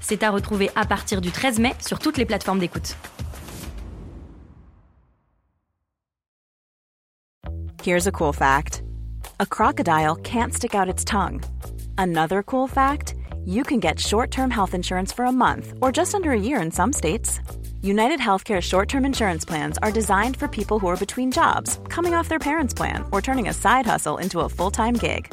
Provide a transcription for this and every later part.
C'est à retrouver à partir du 13 mai sur toutes les plateformes d'écoute. Here's a cool fact a crocodile can't stick out its tongue. Another cool fact you can get short term health insurance for a month or just under a year in some states. United Healthcare short term insurance plans are designed for people who are between jobs, coming off their parents' plan, or turning a side hustle into a full time gig.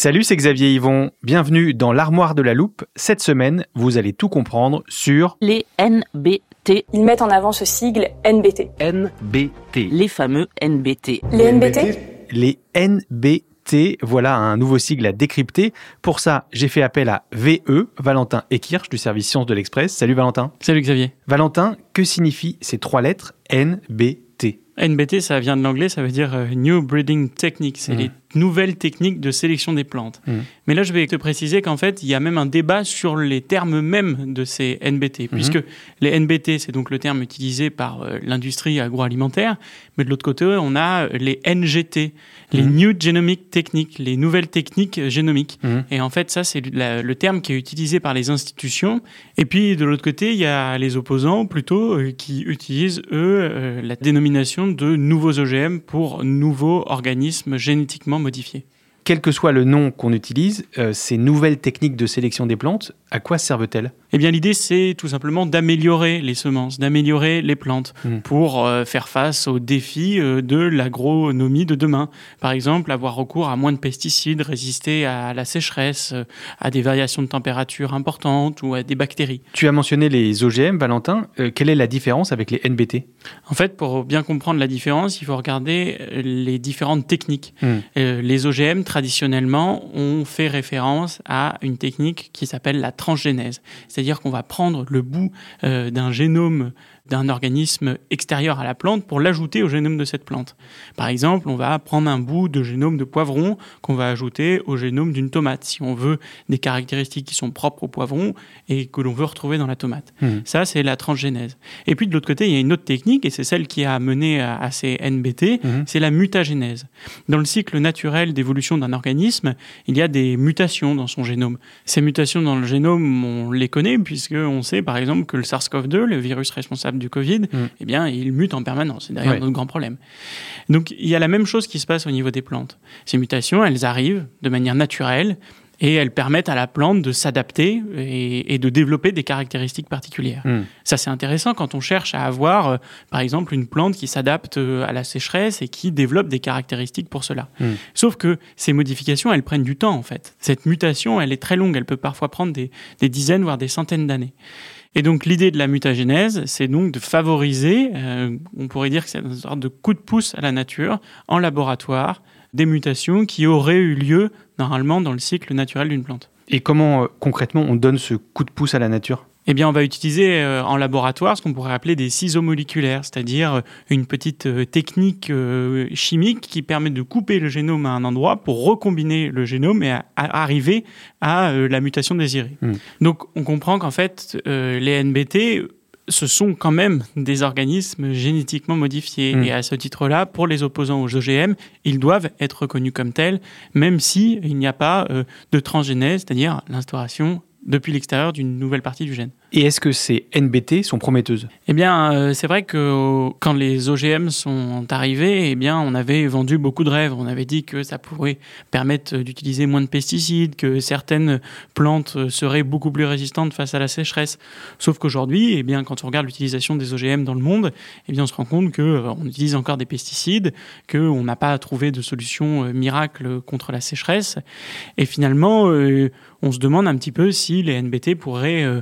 Salut, c'est Xavier Yvon. Bienvenue dans l'armoire de la loupe. Cette semaine, vous allez tout comprendre sur les NBT. Ils mettent en avant ce sigle NBT. NBT. Les fameux NBT. Les NBT Les NBT. Voilà un nouveau sigle à décrypter. Pour ça, j'ai fait appel à VE, Valentin Ekirch du service Sciences de l'Express. Salut Valentin. Salut Xavier. Valentin, que signifient ces trois lettres NBT NBT, ça vient de l'anglais, ça veut dire euh, New Breeding Technique. C'est Mmh. les nouvelles techniques de sélection des plantes. Mmh. Mais là, je vais te préciser qu'en fait, il y a même un débat sur les termes mêmes de ces NBT, puisque les NBT, c'est donc le terme utilisé par euh, l'industrie agroalimentaire, mais de l'autre côté, on a euh, les NGT, les Mhm. New Genomic Techniques, les nouvelles techniques génomiques. Et en fait, ça, c'est le terme qui est utilisé par les institutions. Et puis, de l'autre côté, il y a les opposants, plutôt, euh, qui utilisent, eux, la dénomination de nouveaux OGM pour nouveaux organismes génétiquement modifiés. Quel que soit le nom qu'on utilise, euh, ces nouvelles techniques de sélection des plantes, à quoi servent-elles? Eh bien, l'idée, c'est tout simplement d'améliorer les semences, d'améliorer les plantes Mhm. pour euh, faire face aux défis euh, de l'agronomie de demain. Par exemple, avoir recours à moins de pesticides, résister à la sécheresse, à des variations de température importantes ou à des bactéries. Tu as mentionné les OGM, Valentin. Quelle est la différence avec les NBT En fait, pour bien comprendre la différence, il faut regarder les différentes techniques. Euh, les OGM, traditionnellement, ont fait référence à une technique qui s'appelle la transgénèse. C'est-à-dire qu'on va prendre le bout euh, d'un génome d'un organisme extérieur à la plante pour l'ajouter au génome de cette plante. Par exemple, on va prendre un bout de génome de poivron qu'on va ajouter au génome d'une tomate, si on veut des caractéristiques qui sont propres au poivron et que l'on veut retrouver dans la tomate. Mhm. Ça, c'est la transgénèse. Et puis de l'autre côté, il y a une autre technique, et c'est celle qui a mené à, à ces NBT, Mhm. c'est la mutagénèse. Dans le cycle naturel d'évolution d'un organisme, il y a des mutations dans son génome. Ces mutations dans le génome, on les connaît, puisqu'on sait par exemple que le SARS-CoV-2, le virus responsable du Covid, Mhm. eh bien, il mute en permanence. C'est d'ailleurs Ouais. notre grand problème. Donc il y a la même chose qui se passe au niveau des plantes. Ces mutations, elles arrivent de manière naturelle et elles permettent à la plante de s'adapter et, et de développer des caractéristiques particulières. Mhm. Ça, c'est intéressant quand on cherche à avoir, euh, par exemple, une plante qui s'adapte euh, à la sécheresse et qui développe des caractéristiques pour cela. Mm. Sauf que ces modifications, elles prennent du temps, en fait. Cette mutation, elle est très longue. Elle peut parfois prendre des, des dizaines, voire des centaines d'années. Et donc, l'idée de la mutagénèse, c'est donc de favoriser, euh, on pourrait dire que c'est une sorte de coup de pouce à la nature, en laboratoire, des mutations qui auraient eu lieu, normalement, dans le cycle naturel d'une plante. Et comment euh, concrètement on donne ce coup de pouce à la nature? Eh bien, on va utiliser euh, en laboratoire ce qu'on pourrait appeler des ciseaux moléculaires, c'est-à-dire euh, une petite euh, technique chimique qui permet de couper le génome à un endroit pour recombiner le génome et à- arriver à la mutation désirée. Mm. Donc, on comprend qu'en fait, les NBT ce sont quand même des organismes génétiquement modifiés. Mm. Et à ce titre-là, pour les opposants aux OGM, ils doivent être reconnus comme tels, même si il n'y a pas euh, de transgénèse, c'est-à-dire l'instauration depuis l'extérieur d'une nouvelle partie du gène. Et est-ce que ces NBT sont prometteuses Eh bien, euh, c'est vrai que quand les OGM sont arrivés, eh bien, on avait vendu beaucoup de rêves. On avait dit que ça pourrait permettre d'utiliser moins de pesticides, que certaines plantes seraient beaucoup plus résistantes face à la sécheresse. Sauf qu'aujourd'hui, eh bien, quand on regarde l'utilisation des OGM dans le monde, eh bien, on se rend compte que euh, on utilise encore des pesticides, qu'on n'a pas trouvé de solution euh, miracle contre la sécheresse. Et finalement, euh, on se demande un petit peu si les NBT pourraient euh,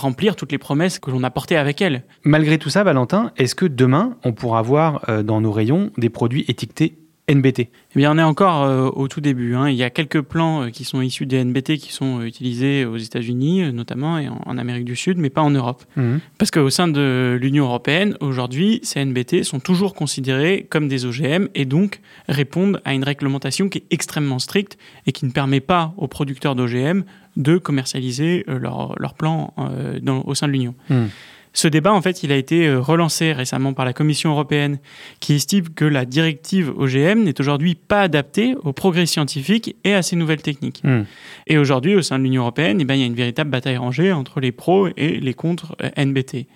remplir toutes les promesses que l'on a portées avec elles. Malgré tout ça, Valentin, est-ce que demain, on pourra voir euh, dans nos rayons des produits étiquetés NBT Eh bien, on est encore euh, au tout début. hein. Il y a quelques plants euh, qui sont issus des NBT qui sont euh, utilisés aux États-Unis, notamment, et en, en Amérique du Sud, mais pas en Europe. Mhm. Parce qu'au sein de l'Union européenne, aujourd'hui, ces NBT sont toujours considérés comme des OGM et donc répondent à une réglementation qui est extrêmement stricte et qui ne permet pas aux producteurs d'OGM de commercialiser euh, leurs leur plants euh, dans- au sein de l'Union. Mhm. Ce débat, en fait, il a été euh, relancé récemment par la Commission européenne, qui estime que la directive OGM n'est aujourd'hui pas adaptée aux progrès scientifiques et à ces nouvelles techniques. Mhm. Et aujourd'hui, au sein de l'Union européenne, eh ben, il y a une véritable bataille rangée entre les pros et les contre NBT.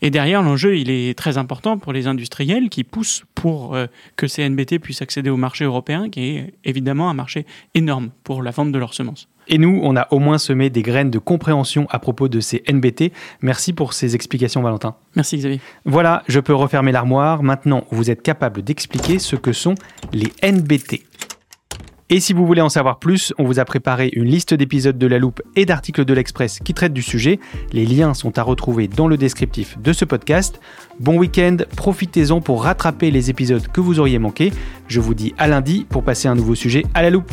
Et derrière, l'enjeu, il est très important pour les industriels qui poussent pour euh, que ces NBT puissent accéder au marché européen, qui est évidemment un marché énorme pour la vente de leurs semences. Et nous, on a au moins semé des graines de compréhension à propos de ces NBT. Merci pour ces explications, Valentin. Merci Xavier. Voilà, je peux refermer l'armoire. Maintenant, vous êtes capable d'expliquer ce que sont les NBT. Et si vous voulez en savoir plus, on vous a préparé une liste d'épisodes de La Loupe et d'articles de l'Express qui traitent du sujet. Les liens sont à retrouver dans le descriptif de ce podcast. Bon week-end, profitez-en pour rattraper les épisodes que vous auriez manqués. Je vous dis à lundi pour passer un nouveau sujet à la loupe.